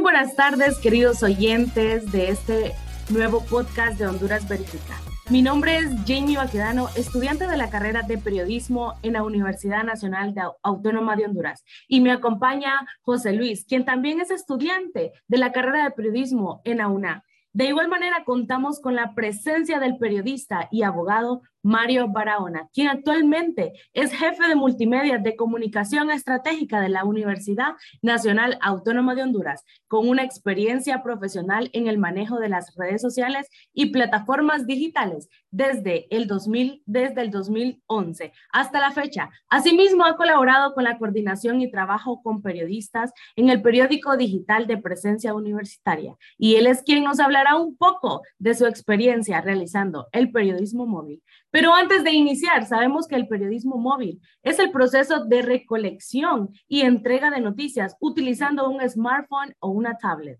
Buenas tardes, queridos oyentes de este nuevo podcast de Honduras Verifica. Mi nombre es Jamie Baquedano, estudiante de la carrera de periodismo en la Universidad Nacional Autónoma de Honduras. Y me acompaña José Luis, quien también es estudiante de la carrera de periodismo en la UNA. De igual manera, contamos con la presencia del periodista y abogado Mario Barahona, quien actualmente es jefe de multimedia de comunicación estratégica de la Universidad Nacional Autónoma de Honduras, con una experiencia profesional en el manejo de las redes sociales y plataformas digitales desde el 2000, desde el 2011 hasta la fecha. Asimismo, ha colaborado con la coordinación y trabajo con periodistas en el periódico digital de presencia universitaria y él es quien nos hablará un poco de su experiencia realizando el periodismo móvil. Pero antes de iniciar, sabemos que el periodismo móvil es el proceso de recolección y entrega de noticias utilizando un smartphone o una tablet.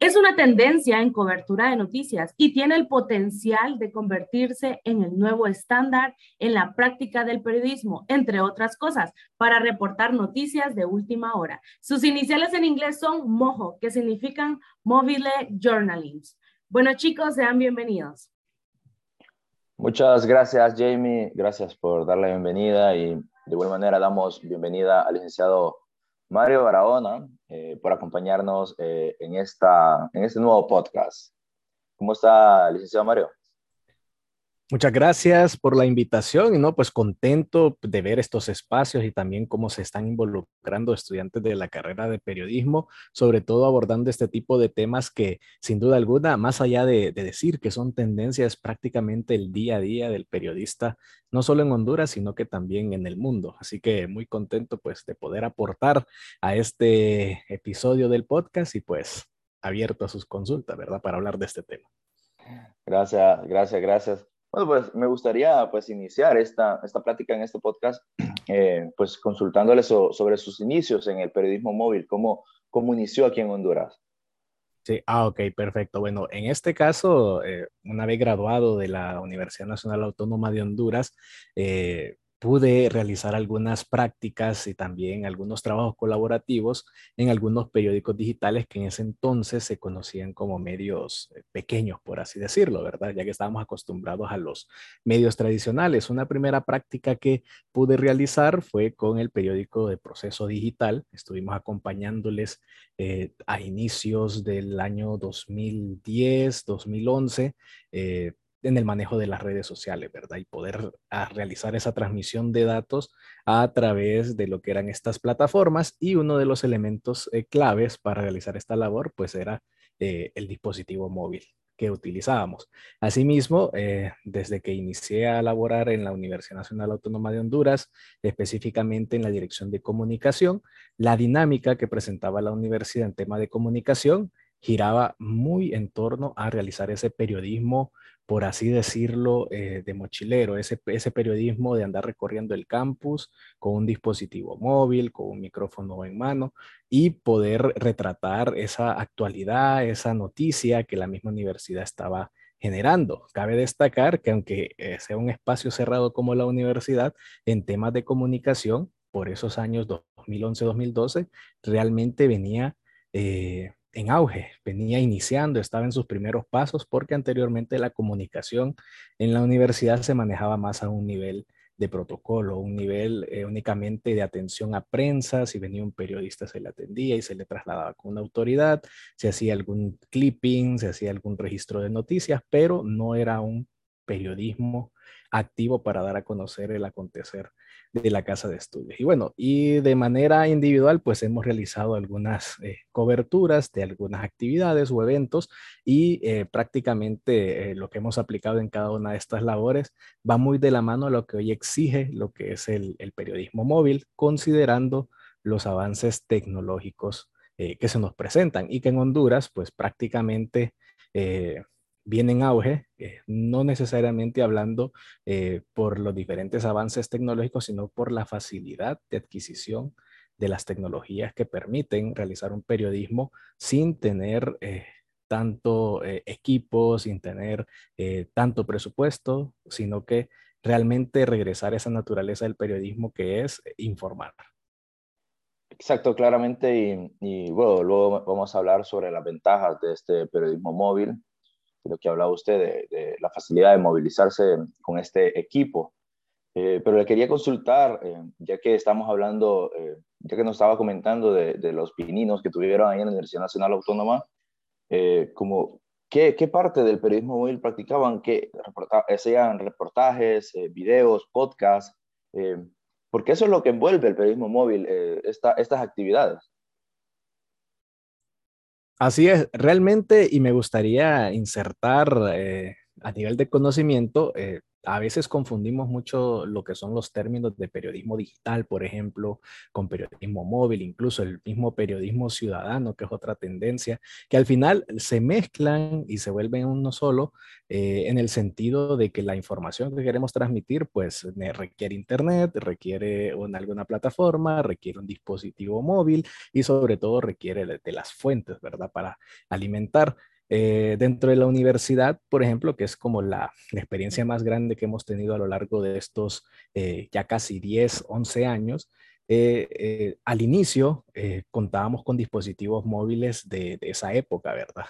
Es una tendencia en cobertura de noticias y tiene el potencial de convertirse en el nuevo estándar en la práctica del periodismo, entre otras cosas, para reportar noticias de última hora. Sus iniciales en inglés son MOJO, que significan Mobile Journalism. Bueno, chicos, sean bienvenidos. Muchas gracias, Jamie. Gracias por dar la bienvenida y de igual manera damos bienvenida al licenciado Mario Barahona eh, por acompañarnos eh, en, esta, en este nuevo podcast. ¿Cómo está, licenciado Mario? Muchas gracias por la invitación y no, pues contento de ver estos espacios y también cómo se están involucrando estudiantes de la carrera de periodismo, sobre todo abordando este tipo de temas que sin duda alguna, más allá de, decir que son tendencias prácticamente el día a día del periodista, no solo en Honduras, sino que también en el mundo. Así que muy contento pues de poder aportar a este episodio del podcast y pues abierto a sus consultas, ¿verdad? Para hablar de este tema. Gracias, gracias, gracias. Bueno, pues me gustaría pues iniciar esta, esta plática en este podcast eh, pues consultándole sobre sus inicios en el periodismo móvil, cómo, cómo inició aquí en Honduras. Sí, ah, ok, perfecto. Bueno, en este caso, eh, una vez graduado de la Universidad Nacional Autónoma de Honduras, eh, pude realizar algunas prácticas y también algunos trabajos colaborativos en algunos periódicos digitales que en ese entonces se conocían como medios eh, pequeños, por así decirlo, ¿verdad? Ya que estábamos acostumbrados a los medios tradicionales. Una primera práctica que pude realizar fue con el periódico de Proceso Digital. Estuvimos acompañándoles eh, a inicios del año 2010, 2011 en el manejo de las redes sociales, ¿verdad? Y poder ah, realizar esa transmisión de datos a través de lo que eran estas plataformas y uno de los elementos eh, claves para realizar esta labor, pues era eh, el dispositivo móvil que utilizábamos. Asimismo, eh, desde que inicié a laborar en la Universidad Nacional Autónoma de Honduras, específicamente en la Dirección de Comunicación, la dinámica que presentaba la universidad en tema de comunicación giraba muy en torno a realizar ese periodismo por así decirlo, eh, de mochilero, ese, ese periodismo de andar recorriendo el campus con un dispositivo móvil, con un micrófono en mano y poder retratar esa actualidad, esa noticia que la misma universidad estaba generando. Cabe destacar que aunque eh, sea un espacio cerrado como la universidad, en temas de comunicación, por esos años 2011-2012, realmente venía... Eh, en auge, venía iniciando, estaba en sus primeros pasos porque anteriormente la comunicación en la universidad se manejaba más a un nivel de protocolo, un nivel eh, únicamente de atención a prensa, si venía un periodista se le atendía y se le trasladaba con una autoridad, se hacía algún clipping, se hacía algún registro de noticias, pero no era un periodismo activo para dar a conocer el acontecer de la casa de estudios. Y bueno, y de manera individual, pues hemos realizado algunas eh, coberturas de algunas actividades o eventos y eh, prácticamente eh, lo que hemos aplicado en cada una de estas labores va muy de la mano a lo que hoy exige lo que es el, el periodismo móvil, considerando los avances tecnológicos que se nos presentan y que en Honduras, pues prácticamente viene en auge, eh, no necesariamente hablando eh, por los diferentes avances tecnológicos, sino por la facilidad de adquisición de las tecnologías que permiten realizar un periodismo sin tener eh, tanto equipo, sin tener tanto presupuesto, sino que realmente regresar a esa naturaleza del periodismo que es informar. Exacto, claramente, y, bueno, luego vamos a hablar sobre las ventajas de este periodismo móvil, de lo que hablaba usted, de, la facilidad de movilizarse con este equipo. Eh, pero le quería consultar, eh, ya que estamos hablando, eh, ya que nos estaba comentando de, de, los pininos que tuvieron ahí en la Universidad Nacional Autónoma, como, ¿qué, ¿qué, parte del periodismo móvil practicaban? ¿Qué hacían reportajes, videos, podcasts? porque eso es lo que envuelve el periodismo móvil, eh, estas actividades. Así es, realmente, y me gustaría insertar eh, a nivel de conocimiento, eh, a veces confundimos mucho lo que son los términos de periodismo digital, por ejemplo, con periodismo móvil, incluso el mismo periodismo ciudadano, que es otra tendencia, que al final se mezclan y se vuelven uno solo eh, en el sentido de que la información que queremos transmitir, pues requiere internet, requiere alguna plataforma, requiere un dispositivo móvil y sobre todo requiere de las fuentes, ¿verdad? Para alimentar. Eh, dentro de la universidad, por ejemplo, que es como la, experiencia más grande que hemos tenido a lo largo de estos eh, ya casi 10, 11 años, eh, al inicio contábamos con dispositivos móviles de, esa época, ¿verdad?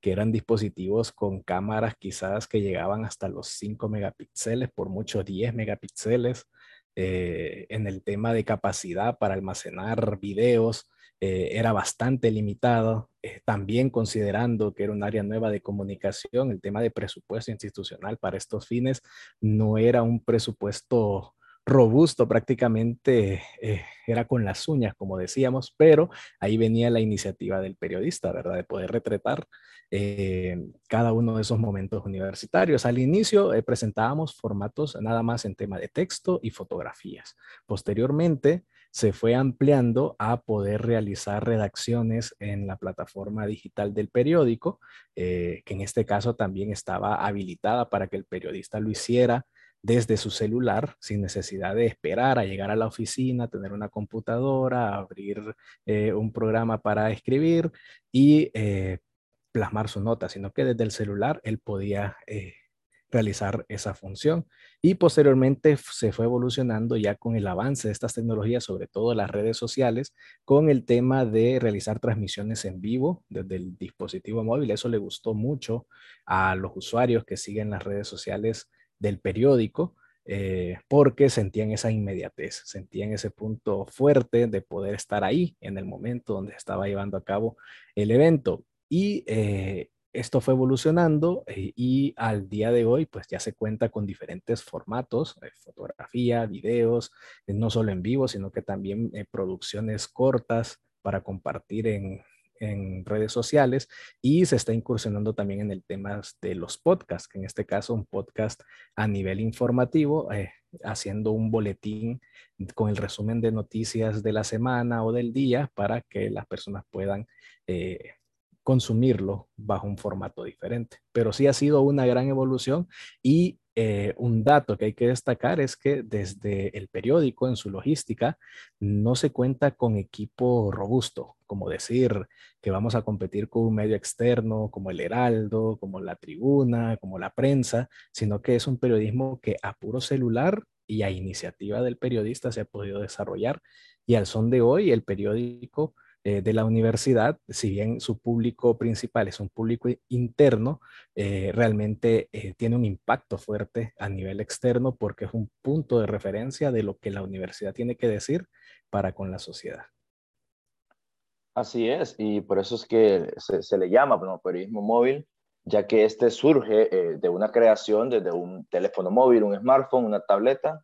Que eran dispositivos con cámaras quizás que llegaban hasta los 5 megapíxeles, por mucho 10 megapíxeles, en el tema de capacidad para almacenar videos eh, era bastante limitado, eh, también considerando que era un área nueva de comunicación, el tema de presupuesto institucional para estos fines no era un presupuesto robusto, prácticamente eh, era con las uñas, como decíamos, pero ahí venía la iniciativa del periodista, ¿verdad? De poder retratar cada uno de esos momentos universitarios. Al inicio presentábamos formatos nada más en tema de texto y fotografías. Posteriormente, se fue ampliando a poder realizar redacciones en la plataforma digital del periódico, eh, que en este caso también estaba habilitada para que el periodista lo hiciera desde su celular sin necesidad de esperar a llegar a la oficina, tener una computadora, abrir eh, un programa para escribir y eh, plasmar su nota, sino que desde el celular él podía realizar esa función. Y posteriormente se fue evolucionando ya con el avance de estas tecnologías, sobre todo las redes sociales, con el tema de realizar transmisiones en vivo desde el dispositivo móvil. Eso le gustó mucho a los usuarios que siguen las redes sociales del periódico. Eh, porque sentían esa inmediatez, sentían ese punto fuerte de poder estar ahí en el momento donde estaba llevando a cabo el evento. Y eh, esto fue evolucionando eh, y al día de hoy pues ya se cuenta con diferentes formatos, eh, fotografía, videos, eh, no solo en vivo, sino que también producciones cortas para compartir en, en, redes sociales y se está incursionando también en el tema de los podcasts, que en este caso un podcast a nivel informativo, haciendo un boletín con el resumen de noticias de la semana o del día para que las personas puedan consumirlo bajo un formato diferente. Pero sí ha sido una gran evolución y eh, un dato que hay que destacar es que desde el periódico en su logística no se cuenta con equipo robusto, como decir que vamos a competir con un medio externo como el Heraldo, como la Tribuna, como la prensa, sino que es un periodismo que a puro celular y a iniciativa del periodista se ha podido desarrollar y al son de hoy el periódico eh, de la universidad, si bien su público principal es un público interno, eh, realmente eh, tiene un impacto fuerte a nivel externo porque es un punto de referencia de lo que la universidad tiene que decir para con la sociedad. Así es, y por eso es que se, le llama periodismo móvil, ya que este surge de una creación desde un teléfono móvil, un smartphone, una tableta,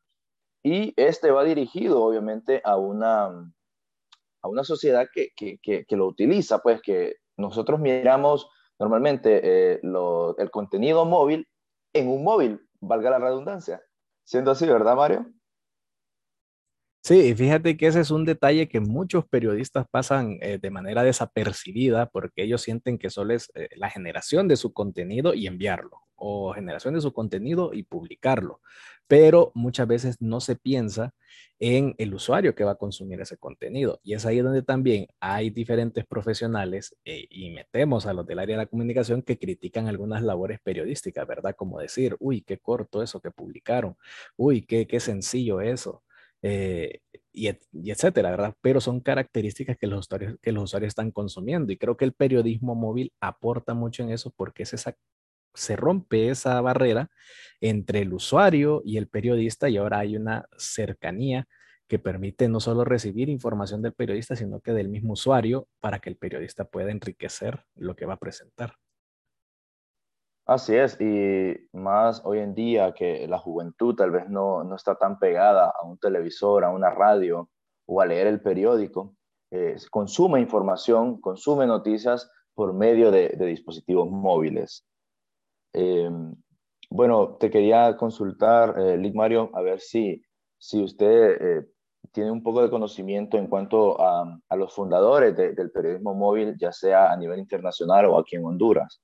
y este va dirigido obviamente a una a una sociedad que, que, que, lo utiliza, pues que nosotros miramos normalmente eh, el contenido móvil en un móvil, valga la redundancia. Siendo así, ¿verdad, Mario? Sí, fíjate que ese es un detalle que muchos periodistas pasan eh, de manera desapercibida porque ellos sienten que solo es eh, la generación de su contenido y enviarlo, o generación de su contenido y publicarlo, pero muchas veces no se piensa en el usuario que va a consumir ese contenido. Y es ahí donde también hay diferentes profesionales eh, y metemos a los del área de la comunicación que critican algunas labores periodísticas, ¿verdad? Como decir, uy, qué corto eso que publicaron, uy, qué, qué sencillo eso. Eh, y, etcétera, ¿verdad? Pero son características que los, usuarios, que los usuarios están consumiendo y creo que el periodismo móvil aporta mucho en eso porque es esa, se rompe esa barrera entre el usuario y el periodista y ahora hay una cercanía que permite no solo recibir información del periodista, sino que del mismo usuario para que el periodista pueda enriquecer lo que va a presentar. Así es, y más hoy en día que la juventud tal vez no, no está tan pegada a un televisor, a una radio o a leer el periódico, eh, consume información, consume noticias por medio de, dispositivos móviles. Em, bueno, te quería consultar, eh, Lick Mario, a ver si, si usted eh, tiene un poco de conocimiento en cuanto a, a los fundadores del periodismo móvil, ya sea a nivel internacional o aquí en Honduras.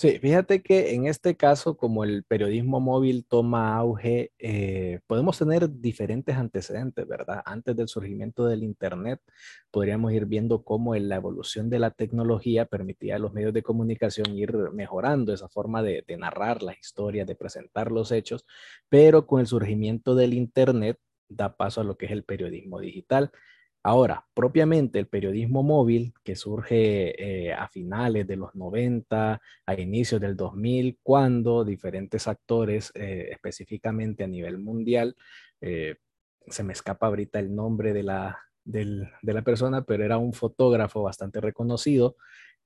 Sí, fíjate que en este caso, como el periodismo móvil toma auge, eh, podemos tener diferentes antecedentes, ¿verdad? Antes del surgimiento del Internet, podríamos ir viendo cómo la evolución de la tecnología permitía a los medios de comunicación ir mejorando esa forma de, de narrar las historias, de presentar los hechos, pero con el surgimiento del Internet da paso a lo que es el periodismo digital. Ahora, propiamente el periodismo móvil, que surge eh, a finales de los 90, a inicios del 2000, cuando diferentes actores, eh, específicamente a nivel mundial, eh, se me escapa ahorita el nombre de la, de la persona, pero era un fotógrafo bastante reconocido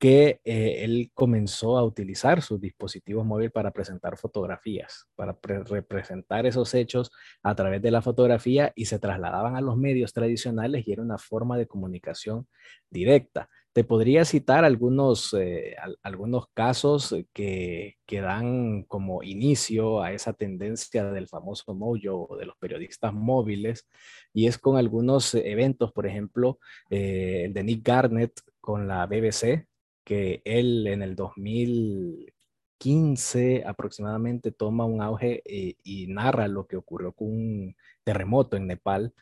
que eh, él comenzó a utilizar sus dispositivos móviles para presentar fotografías, para representar esos hechos a través de la fotografía y se trasladaban a los medios tradicionales y era una forma de comunicación directa. Te podría citar algunos, eh, algunos casos que, que, dan como inicio a esa tendencia del famoso mojo o de los periodistas móviles, y es con algunos eventos, por ejemplo, eh, el de Nick Garnett con la BBC, que él en el 2015 aproximadamente toma un auge eh, y narra lo que ocurrió con un terremoto en Nepal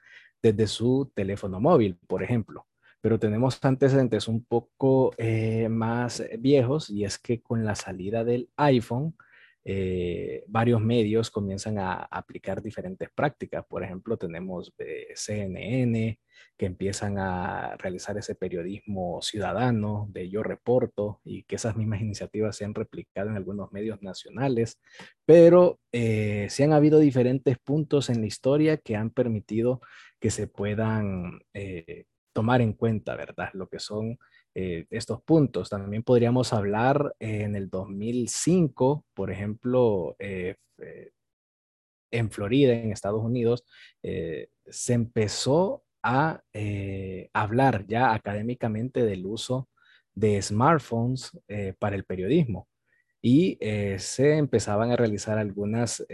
desde su teléfono móvil, por ejemplo. Pero tenemos antecedentes un poco eh, más viejos y es que con la salida del iPhone, eh, varios medios comienzan a aplicar diferentes prácticas. Por ejemplo, tenemos CNN que empiezan a realizar ese periodismo ciudadano de Yo Reporto y que esas mismas iniciativas se han replicado en algunos medios nacionales, pero eh, han habido diferentes puntos en la historia que han permitido que se puedan eh, tomar en cuenta, ¿verdad? Lo que son eh, estos puntos. También podríamos hablar en el 2005, por ejemplo, eh, eh, en Florida, en Estados Unidos, se empezó a hablar ya académicamente del uso de smartphones para el periodismo y se empezaban a realizar algunas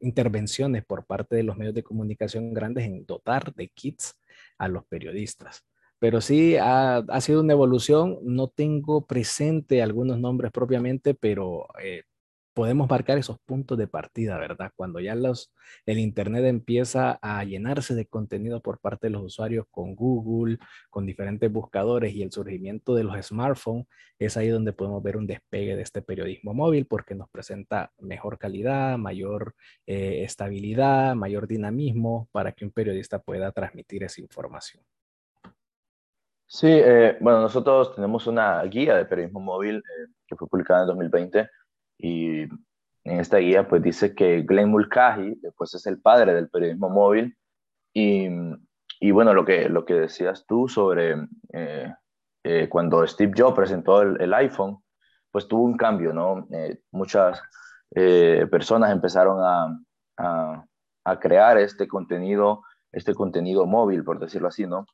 intervenciones por parte de los medios de comunicación grandes en dotar de kits a los periodistas pero sí ha, sido una evolución. No tengo presente algunos nombres propiamente, pero eh, podemos marcar esos puntos de partida, ¿verdad? Cuando ya los, el Internet empieza a llenarse de contenido por parte de los usuarios con Google, con diferentes buscadores y el surgimiento de los smartphones, es ahí donde podemos ver un despegue de este periodismo móvil porque nos presenta mejor calidad, mayor eh, estabilidad, mayor dinamismo para que un periodista pueda transmitir esa información. Sí, eh, bueno, nosotros tenemos una guía de periodismo móvil eh, que fue publicada en 2020 y en esta guía pues dice que Glenn Mulcahy pues es el padre del periodismo móvil y, y bueno, lo que, lo que decías tú sobre eh, cuando Steve Jobs presentó el, iPhone, pues tuvo un cambio, ¿no? muchas personas empezaron a, a, a crear este contenido, este contenido móvil, por decirlo así, ¿no?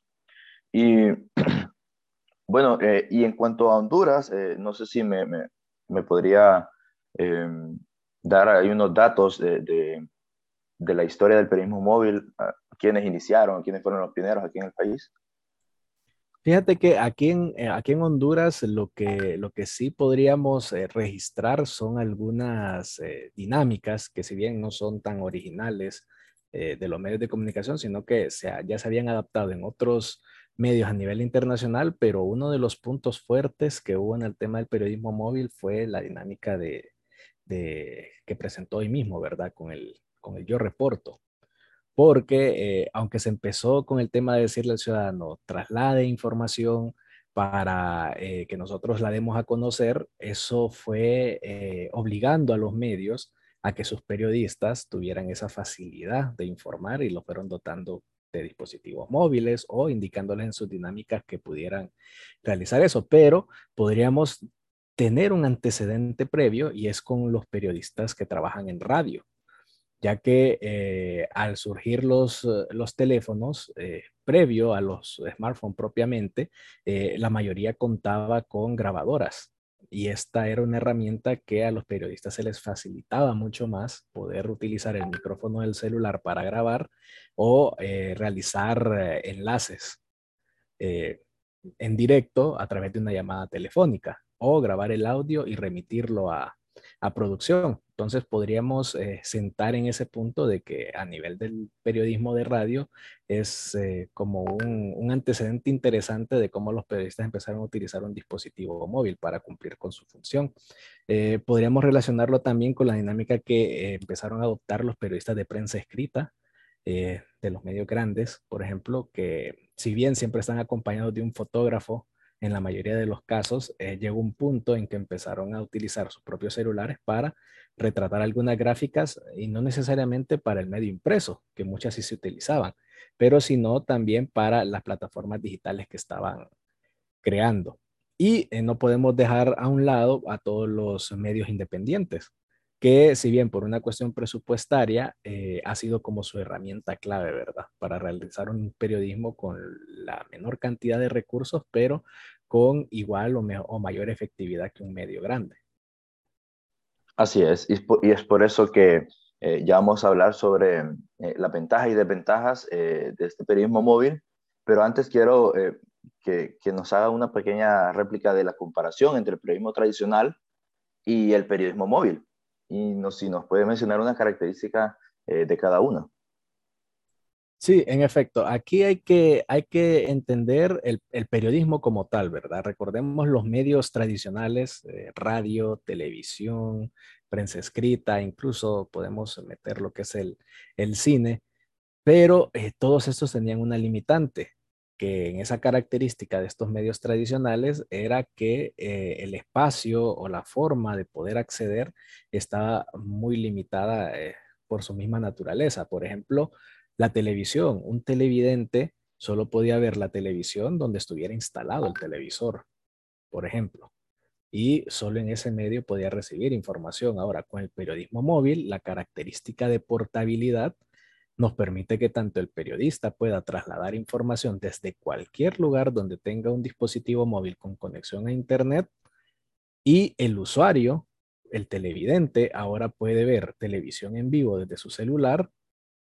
Y bueno, eh, y en cuanto a Honduras, eh, no sé si me, me, podría em, dar ahí unos datos de, de, la historia del periodismo móvil, a quiénes iniciaron, quiénes fueron los pioneros aquí en el país. Fíjate que aquí en, eh, aquí en Honduras lo que, lo que sí podríamos registrar son algunas dinámicas que si bien no son tan originales de los medios de comunicación, sino que se, ya se habían adaptado en otros medios a nivel internacional, pero uno de los puntos fuertes que hubo en el tema del periodismo móvil fue la dinámica de, que presentó hoy mismo, ¿verdad? Con el, con el Yo Reporto. porque aunque se empezó con el tema de decirle al ciudadano, traslade información para que nosotros la demos a conocer, eso fue obligando a los medios a que sus periodistas tuvieran esa facilidad de informar y lo fueron dotando de dispositivos móviles o indicándoles en sus dinámicas que pudieran realizar eso. Pero podríamos tener un antecedente previo y es con los periodistas que trabajan en radio, ya que eh, al surgir los, los teléfonos, eh, previo a los smartphones propiamente, eh, la mayoría contaba con grabadoras y esta era una herramienta que a los periodistas se les facilitaba mucho más poder utilizar el micrófono del celular para grabar o eh, realizar eh, enlaces eh, en directo a través de una llamada telefónica o grabar el audio y remitirlo a, a producción. Entonces podríamos eh, sentar en ese punto de que a nivel del periodismo de radio es eh, como un, antecedente interesante de cómo los periodistas empezaron a utilizar un dispositivo móvil para cumplir con su función. Eh, podríamos relacionarlo también con la dinámica que empezaron a adoptar los periodistas de prensa escrita. de los medios grandes, por ejemplo, que si bien siempre están acompañados de un fotógrafo en la mayoría de los casos, eh, llegó un punto en que empezaron a utilizar sus propios celulares para retratar algunas gráficas y no necesariamente para el medio impreso, que muchas sí se utilizaban, pero sino también para las plataformas digitales que estaban creando. Y eh, no podemos dejar a un lado a todos los medios independientes, que si bien por una cuestión presupuestaria eh, ha sido como su herramienta clave, ¿verdad? Para realizar un periodismo con la menor cantidad de recursos, pero con igual o, mayor efectividad que un medio grande. Así es, y es por, eso que eh, ya vamos a hablar sobre eh, las ventajas y desventajas de este periodismo móvil, pero antes quiero que, que nos haga una pequeña réplica de la comparación entre el periodismo tradicional y el periodismo móvil y si nos puede mencionar una característica eh, de cada uno. Sí, en efecto, aquí hay que, hay que entender el, periodismo como tal, ¿verdad? Recordemos los medios tradicionales, eh, radio, televisión, prensa escrita, incluso podemos meter lo que es el, cine, pero eh, todos estos tenían una limitante que en esa característica de estos medios tradicionales era que eh, el espacio o la forma de poder acceder estaba muy limitada eh, por su misma naturaleza. Por ejemplo, la televisión. Un televidente solo podía ver la televisión donde estuviera instalado el televisor, por ejemplo. Y solo en ese medio podía recibir información. Ahora, con el periodismo móvil, la característica de portabilidad nos permite que tanto el periodista pueda trasladar información desde cualquier lugar donde tenga un dispositivo móvil con conexión a Internet y el usuario, el televidente, ahora puede ver televisión en vivo desde su celular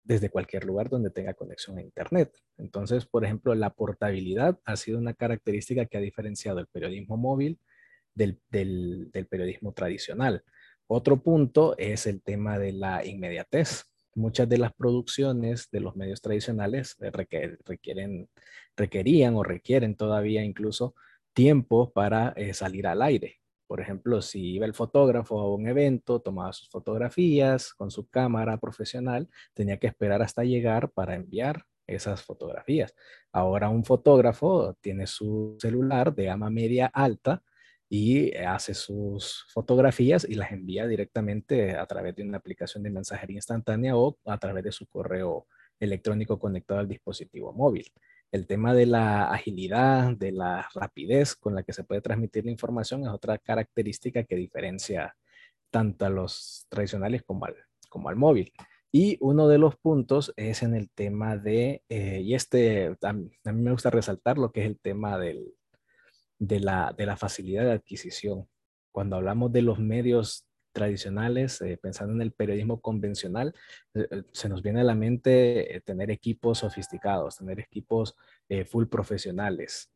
desde cualquier lugar donde tenga conexión a Internet. Entonces, por ejemplo, la portabilidad ha sido una característica que ha diferenciado el periodismo móvil del, del periodismo tradicional. Otro punto es el tema de la inmediatez muchas de las producciones de los medios tradicionales eh, requieren, requerían o requieren todavía incluso tiempo para eh, salir al aire. Por ejemplo, si iba el fotógrafo a un evento, tomaba sus fotografías con su cámara profesional, tenía que esperar hasta llegar para enviar esas fotografías. Ahora un fotógrafo tiene su celular de gama media alta y hace sus fotografías y las envía directamente a través de una aplicación de mensajería instantánea o a través de su correo electrónico conectado al dispositivo móvil. El tema de la agilidad, de la rapidez con la que se puede transmitir la información es otra característica que diferencia tanto a los tradicionales como al, como al móvil. Y uno de los puntos es en el tema de, eh, y este a mí me gusta resaltar lo que es el tema del, de la, de la facilidad de adquisición. Cuando hablamos de los medios tradicionales, eh, pensando en el periodismo convencional, eh, eh, se nos viene a la mente tener equipos sofisticados, tener equipos full profesionales,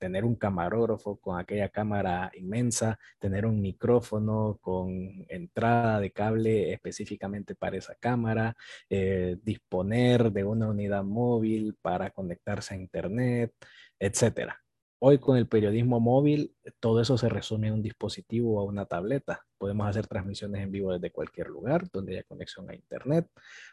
tener un camarógrafo con aquella cámara inmensa, tener un micrófono con entrada de cable específicamente para esa cámara, disponer de una unidad móvil para conectarse a Internet, etcétera. Hoy con el periodismo móvil, todo eso se resume en un dispositivo o a una tableta. Podemos hacer transmisiones en vivo desde cualquier lugar donde haya conexión a Internet.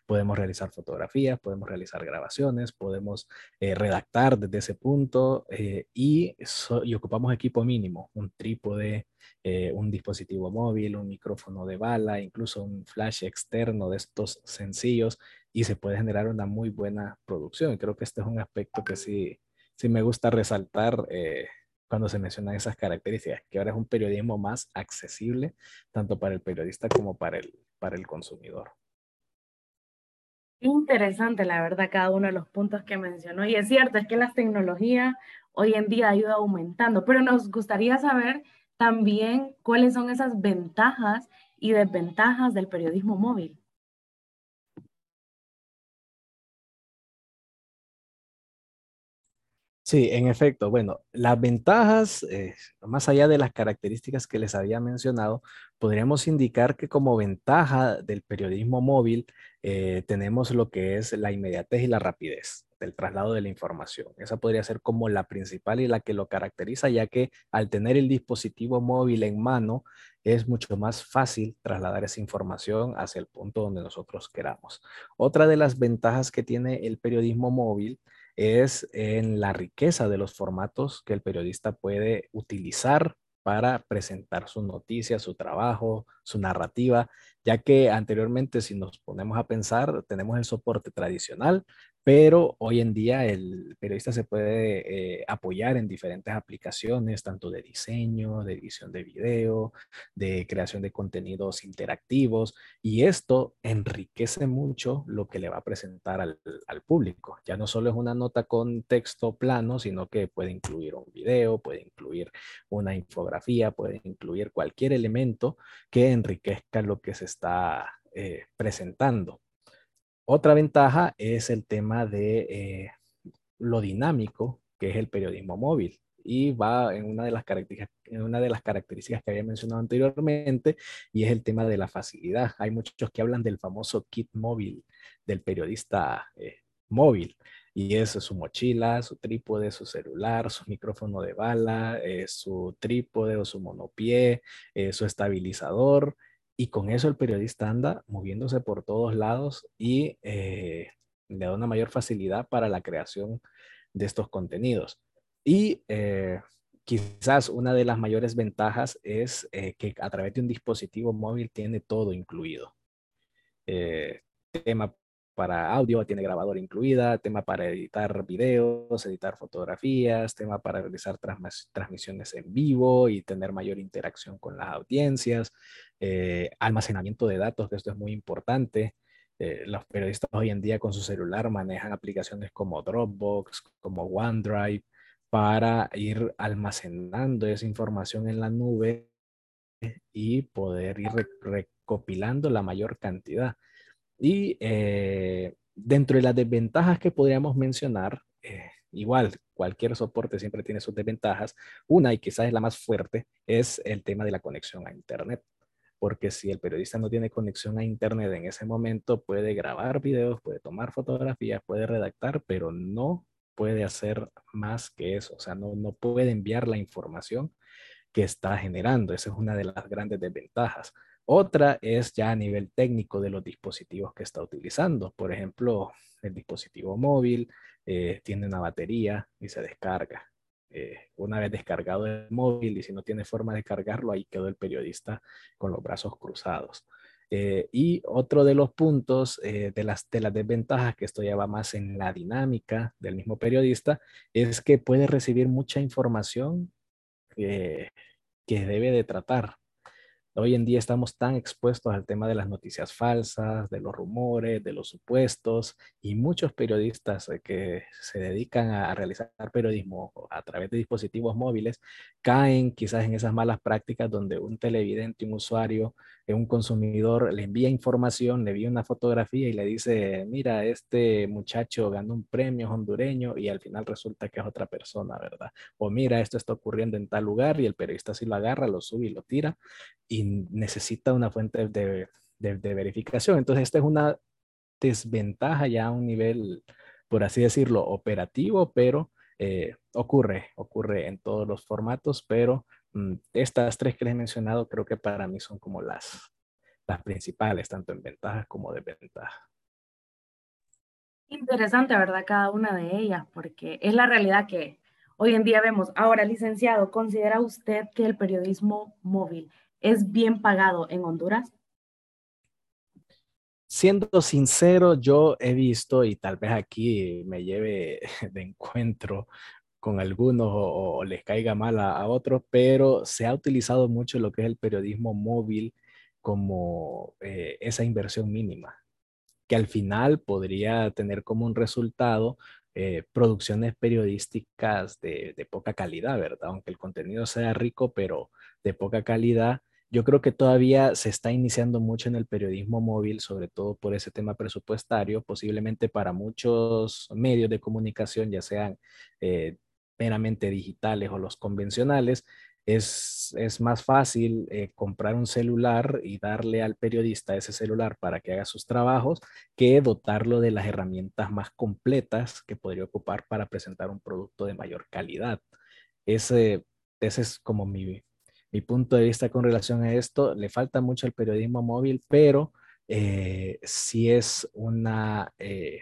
Podemos realizar fotografías, podemos realizar grabaciones, podemos eh, redactar desde ese punto eh, y, y, ocupamos equipo mínimo, un trípode, eh, un dispositivo móvil, un micrófono de bala, incluso un flash externo de estos sencillos y se puede generar una muy buena producción. Creo que este es un aspecto que sí sí me gusta resaltar eh, cuando se mencionan esas características, que ahora es un periodismo más accesible, tanto para el periodista como para el, para el consumidor. Interesante, la verdad, cada uno de los puntos que mencionó. Y es cierto, es que la tecnología hoy en día ido aumentando, pero nos gustaría saber también cuáles son esas ventajas y desventajas del periodismo móvil. Sí, en efecto. Bueno, las ventajas, eh, más allá de las características que les había mencionado, podríamos indicar que como ventaja del periodismo móvil eh, tenemos lo que es la inmediatez y la rapidez del traslado de la información. Esa podría ser como la principal y la que lo caracteriza, ya que al tener el dispositivo móvil en mano, es mucho más fácil trasladar esa información hacia el punto donde nosotros queramos. Otra de las ventajas que tiene el periodismo móvil es en la riqueza de los formatos que el periodista puede utilizar para presentar su noticia, su trabajo, su narrativa, ya que anteriormente si nos ponemos a pensar, tenemos el soporte tradicional, pero hoy en día el periodista se puede eh, apoyar en diferentes aplicaciones, tanto de diseño, de edición de video, de creación de contenidos interactivos, y esto enriquece mucho lo que le va a presentar al, público. Ya no solo es una nota con texto plano, sino que puede incluir un video, puede incluir una infografía, puede incluir cualquier elemento que enriquezca lo que se está eh, presentando. Otra ventaja es el tema de eh, lo dinámico que es el periodismo móvil y va en una de las características, en una de las características que había mencionado anteriormente y es el tema de la facilidad. Hay muchos que hablan del famoso kit móvil del periodista eh, móvil y es su mochila, su trípode, su celular, su micrófono de bala, eh, su trípode o su monopié, su estabilizador y con eso el periodista anda moviéndose por todos lados y eh, le da una mayor facilidad para la creación de estos contenidos. Y eh, quizás una de las mayores ventajas es eh, que a través de un dispositivo móvil tiene todo incluido. tema para audio, tiene grabador incluida, tema para editar videos, editar fotografías, tema para realizar transmisiones en vivo y tener mayor interacción con las audiencias, eh, almacenamiento de datos, que esto es muy importante. Eh, los periodistas hoy en día con su celular manejan aplicaciones como Dropbox, como OneDrive, para ir almacenando esa información en la nube y poder ir recopilando la mayor cantidad. Y eh, dentro de las desventajas que podríamos mencionar, eh, igual cualquier soporte siempre tiene sus desventajas. Una, y quizás es la más fuerte, es el tema de la conexión a Internet. Porque si el periodista no tiene conexión a Internet en ese momento, puede grabar videos, puede tomar fotografías, puede redactar, pero no puede hacer más que eso. O sea, no, no puede enviar la información que está generando. Esa es una de las grandes desventajas. Otra es ya a nivel técnico de los dispositivos que está utilizando. Por ejemplo, el dispositivo móvil eh, tiene una batería y se descarga. Eh, una vez descargado el móvil y si no tiene forma de cargarlo, ahí quedó el periodista con los brazos cruzados. Eh, y otro de los puntos de, las, de las desventajas, que esto ya va más en la dinámica del mismo periodista, es que puede recibir mucha información que debe de tratar. Hoy en día estamos tan expuestos al tema de las noticias falsas, de los rumores, de los supuestos, y muchos periodistas eh, que se dedican a, realizar periodismo a través de dispositivos móviles caen quizás en esas malas prácticas donde un televidente, un usuario, un consumidor le envía información, le envía una fotografía y le dice, mira, este muchacho ganó un premio hondureño y al final resulta que es otra persona, ¿verdad? O mira, esto está ocurriendo en tal lugar y el periodista sí lo agarra, lo sube y lo tira y necesita una fuente de, verificación. Entonces, esta es una desventaja ya a un nivel, por así decirlo, operativo, pero eh, ocurre, ocurre en todos los formatos, pero estas tres que les he mencionado creo que para mí son como las, las principales, tanto en ventajas como desventajas. Interesante, ¿verdad? Cada una de ellas, porque es la realidad que hoy en día vemos. Ahora, licenciado, ¿considera usted que el periodismo móvil es bien pagado en Honduras? Siendo sincero, yo he visto, y tal vez aquí me lleve de encuentro con algunos o, les caiga mal a, otros, pero se ha utilizado mucho lo que es el periodismo móvil como eh, esa inversión mínima, que al final podría tener como un resultado eh, producciones periodísticas de, poca calidad, ¿verdad? Aunque el contenido sea rico, pero de poca calidad. Yo creo que todavía se está iniciando mucho en el periodismo móvil, sobre todo por ese tema presupuestario, posiblemente para muchos medios de comunicación, ya sean eh, meramente digitales o los convencionales, es, más fácil eh, comprar un celular y darle al periodista ese celular para que haga sus trabajos que dotarlo de las herramientas más completas que podría ocupar para presentar un producto de mayor calidad. Ese, ese es como mi, mi punto de vista con relación a esto. Le falta mucho al periodismo móvil, pero eh, si es una, eh,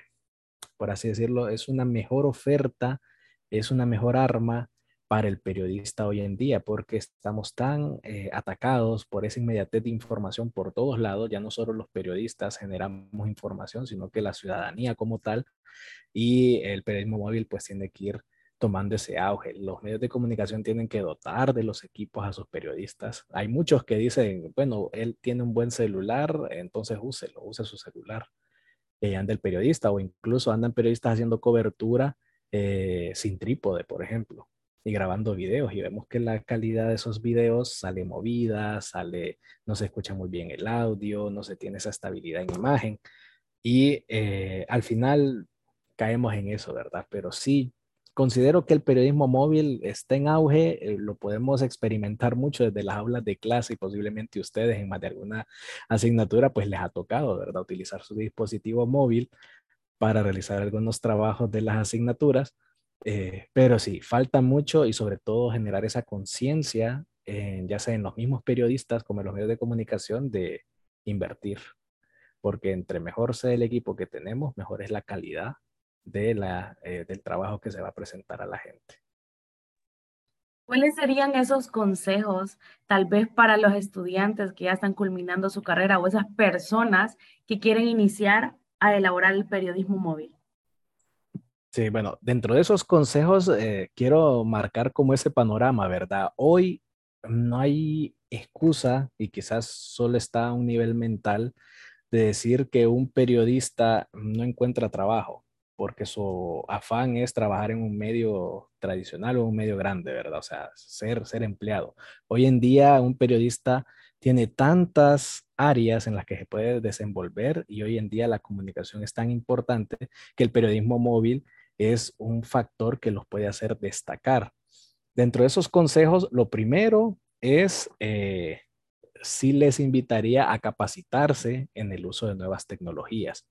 por así decirlo, es una mejor oferta, es una mejor arma para el periodista hoy en día, porque estamos tan eh, atacados por esa inmediatez de información por todos lados, ya no solo los periodistas generamos información, sino que la ciudadanía como tal, y el periodismo móvil pues tiene que ir tomando ese auge. Los medios de comunicación tienen que dotar de los equipos a sus periodistas. Hay muchos que dicen, bueno, él tiene un buen celular, entonces úselo, use su celular. Y anda el periodista o incluso andan periodistas haciendo cobertura eh, sin trípode, por ejemplo, y grabando videos y vemos que la calidad de esos videos sale movida, sale, no se escucha muy bien el audio, no se tiene esa estabilidad en imagen y eh, al final caemos en eso, ¿verdad? Pero sí, considero que el periodismo móvil está en auge, eh, lo podemos experimentar mucho desde las aulas de clase y posiblemente ustedes en más de alguna asignatura pues les ha tocado, ¿verdad? Utilizar su dispositivo móvil para realizar algunos trabajos de las asignaturas, eh, pero sí, falta mucho y sobre todo generar esa conciencia, ya sea en los mismos periodistas como en los medios de comunicación, de invertir, porque entre mejor sea el equipo que tenemos, mejor es la calidad de la, eh, del trabajo que se va a presentar a la gente. ¿Cuáles serían esos consejos, tal vez para los estudiantes que ya están culminando su carrera o esas personas que quieren iniciar a elaborar el periodismo móvil? Sí, bueno, dentro de esos consejos eh, quiero marcar como ese panorama, ¿verdad? Hoy no hay excusa y quizás solo está a un nivel mental de decir que un periodista no encuentra trabajo porque su afán es trabajar en un medio tradicional o un medio grande, ¿verdad? O sea, ser, ser empleado. Hoy en día un periodista tiene tantas áreas en las que se puede desenvolver y hoy en día la comunicación es tan importante que el periodismo móvil es un factor que los puede hacer destacar. Dentro de esos consejos, lo primero es, eh, sí les invitaría a capacitarse en el uso de nuevas tecnologías.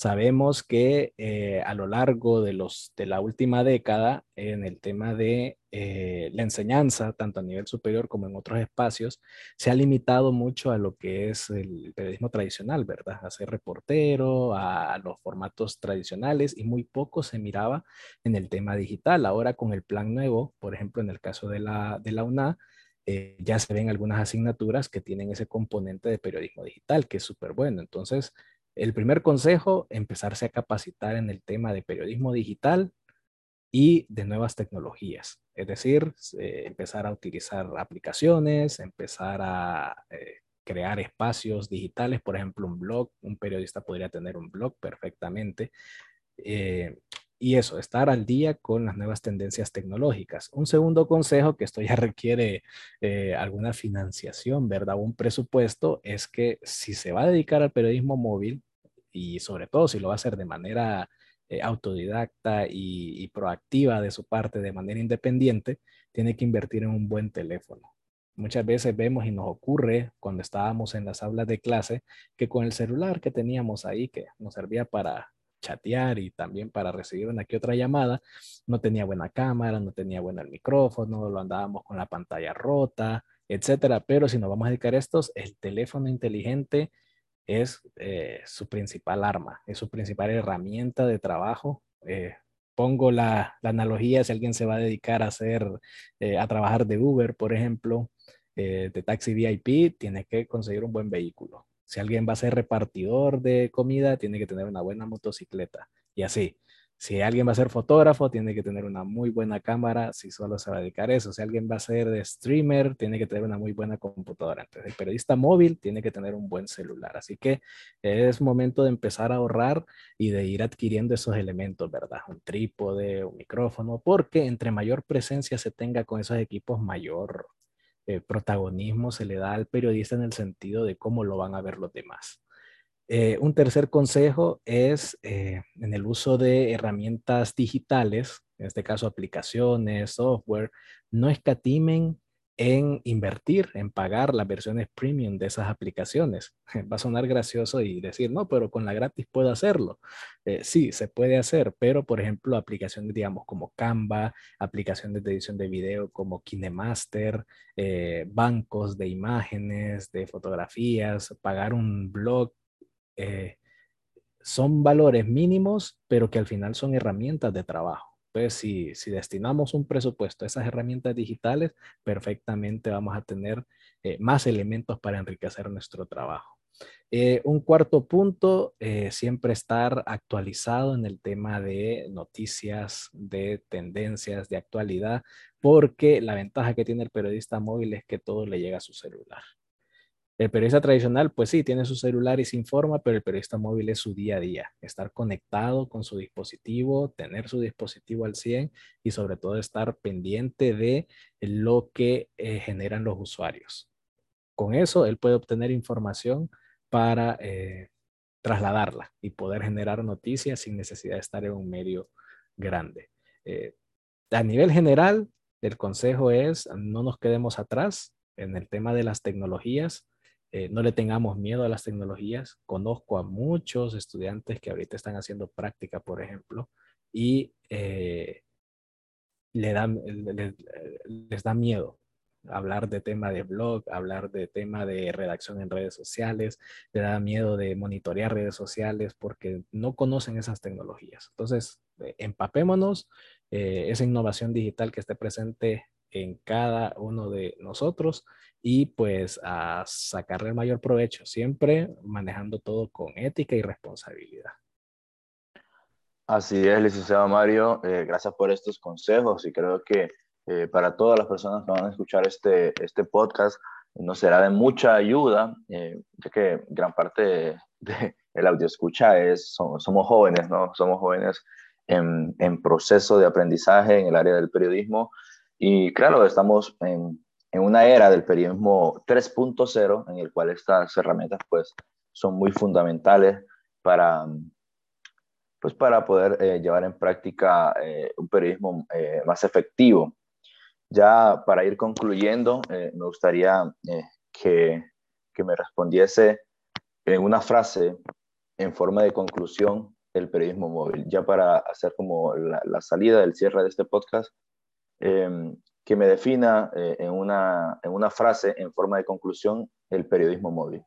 Sabemos que eh, a lo largo de, los, de la última década, en el tema de eh, la enseñanza, tanto a nivel superior como en otros espacios, se ha limitado mucho a lo que es el periodismo tradicional, ¿verdad? A ser reportero, a, los formatos tradicionales y muy poco se miraba en el tema digital. Ahora con el plan nuevo, por ejemplo, en el caso de la, de la UNA, eh, ya se ven algunas asignaturas que tienen ese componente de periodismo digital, que es súper bueno. Entonces, el primer consejo, empezarse a capacitar en el tema de periodismo digital y de nuevas tecnologías. Es decir, eh, empezar a utilizar aplicaciones, empezar a eh, crear espacios digitales, por ejemplo, un blog. Un periodista podría tener un blog perfectamente. Eh, y eso, estar al día con las nuevas tendencias tecnológicas. Un segundo consejo, que esto ya requiere alguna financiación, ¿verdad? Un presupuesto, es que si se va a dedicar al periodismo móvil, y sobre todo si lo va a hacer de manera eh, autodidacta y, proactiva de su parte, de manera independiente, tiene que invertir en un buen teléfono. Muchas veces vemos y nos ocurre cuando estábamos en las aulas de clase que con el celular que teníamos ahí, que nos servía para chatear y también para recibir una que otra llamada. No tenía buena cámara, no tenía buen el micrófono, lo andábamos con la pantalla rota, etcétera. Pero si nos vamos a dedicar a estos, el teléfono inteligente es eh, su principal arma, es su principal herramienta de trabajo. Eh, pongo la, analogía, si alguien se va a dedicar a hacer, eh, a trabajar de Uber, por ejemplo, de taxi VIP, tiene que conseguir un buen vehículo. Si alguien va a ser repartidor de comida, tiene que tener una buena motocicleta. Y así. Si alguien va a ser fotógrafo, tiene que tener una muy buena cámara si solo se va a dedicar a eso. Si alguien va a ser de streamer, tiene que tener una muy buena computadora. Entonces, el periodista móvil tiene que tener un buen celular. Así que es momento de empezar a ahorrar y de ir adquiriendo esos elementos, ¿verdad? Un trípode, un micrófono, porque entre mayor presencia se tenga con esos equipos, mayor eh, protagonismo se le da al periodista en el sentido de cómo lo van a ver los demás. Eh, un tercer consejo es eh, en el uso de herramientas digitales, en este caso aplicaciones, software, no escatimen en invertir, en pagar las versiones premium de esas aplicaciones. Va a sonar gracioso y decir, no, pero con la gratis puedo hacerlo. Eh, sí, se puede hacer, pero por ejemplo, aplicaciones, digamos, como Canva, aplicaciones de edición de video como KineMaster, bancos de imágenes, de fotografías, pagar un blog eh, son valores mínimos, pero que al final son herramientas de trabajo. Pues si, destinamos un presupuesto a esas herramientas digitales, perfectamente vamos a tener eh, más elementos para enriquecer nuestro trabajo. Eh, un cuarto punto, siempre estar actualizado en el tema de noticias, de tendencias, de actualidad, porque la ventaja que tiene el periodista móvil es que todo le llega a su celular. El periodista tradicional, pues sí, tiene su celular y se informa, pero el periodista móvil es su día a día, estar conectado con su dispositivo, tener su dispositivo al 100 y sobre todo estar pendiente de lo que eh, generan los usuarios. Con eso, él puede obtener información para eh, trasladarla y poder generar noticias sin necesidad de estar en un medio grande. Eh, a nivel general, el consejo es no nos quedemos atrás en el tema de las tecnologías eh, no le tengamos miedo a las tecnologías. Conozco a muchos estudiantes que ahorita están haciendo práctica, por ejemplo, y eh, le dan, les da miedo hablar de tema de blog, hablar de tema de redacción en redes sociales, le da miedo de monitorear redes sociales porque no conocen esas tecnologías. Entonces, eh, empapémonos, esa innovación digital que esté presente en cada uno de nosotros y pues a sacarle el mayor provecho, siempre manejando todo con ética y responsabilidad. Así es, licenciado Mario, eh, gracias por estos consejos y creo que eh, para todas las personas que van a escuchar este, este podcast nos será de mucha ayuda, eh, ya que gran parte del audio escucha es, somos, somos, jóvenes, ¿no? Somos jóvenes en, en proceso de aprendizaje en el área del periodismo y claro, estamos en, en una era del periodismo 3.0 en el cual estas herramientas pues son muy fundamentales para, pues, para poder eh, llevar en práctica eh, un periodismo eh, más efectivo. Ya para ir concluyendo, me gustaría que, que, me respondiese en una frase en forma de conclusión el periodismo móvil. Ya para hacer como la, la salida del cierre de este podcast, que me defina eh, en, una, en una frase, en forma de conclusión, el periodismo móvil.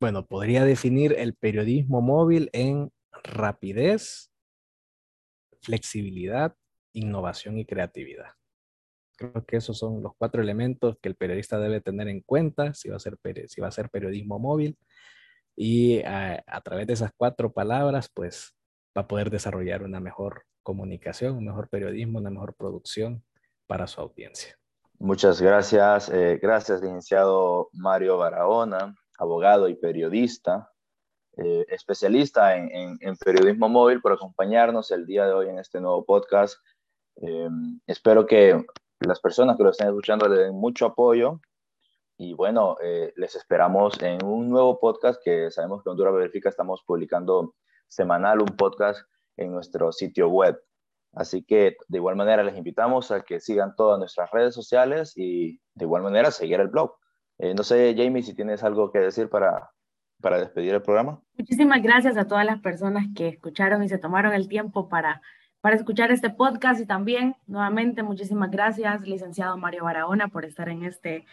Bueno, podría definir el periodismo móvil en rapidez, flexibilidad, innovación y creatividad. Creo que esos son los cuatro elementos que el periodista debe tener en cuenta si va a ser, si va a ser periodismo móvil. Y a, a través de esas cuatro palabras, pues va a poder desarrollar una mejor comunicación, un mejor periodismo, una mejor producción para su audiencia. Muchas gracias. Eh, gracias, licenciado Mario Barahona, abogado y periodista, eh, especialista en, periodismo móvil, por acompañarnos el día de hoy en este nuevo podcast. Eh, espero que las personas que lo estén escuchando le den mucho apoyo y bueno, les esperamos en un nuevo podcast que sabemos que Honduras Verifica estamos publicando semanal un podcast en nuestro sitio web. Así que de igual manera les invitamos a que sigan todas nuestras redes sociales y de igual manera seguir el blog. Eh, no sé, Jamie, si tienes algo que decir para para despedir el programa. Muchísimas gracias a todas las personas que escucharon y se tomaron el tiempo para, para escuchar este podcast y también nuevamente muchísimas gracias, licenciado Mario Barahona, por estar en este,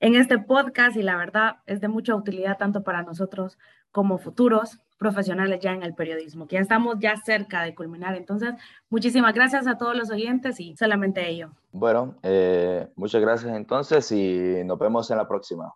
en este podcast y la verdad es de mucha utilidad tanto para nosotros como futuros profesionales ya en el periodismo, que ya estamos ya cerca de culminar. Entonces, muchísimas gracias a todos los oyentes y solamente ello. Bueno, eh, muchas gracias entonces y nos vemos en la próxima.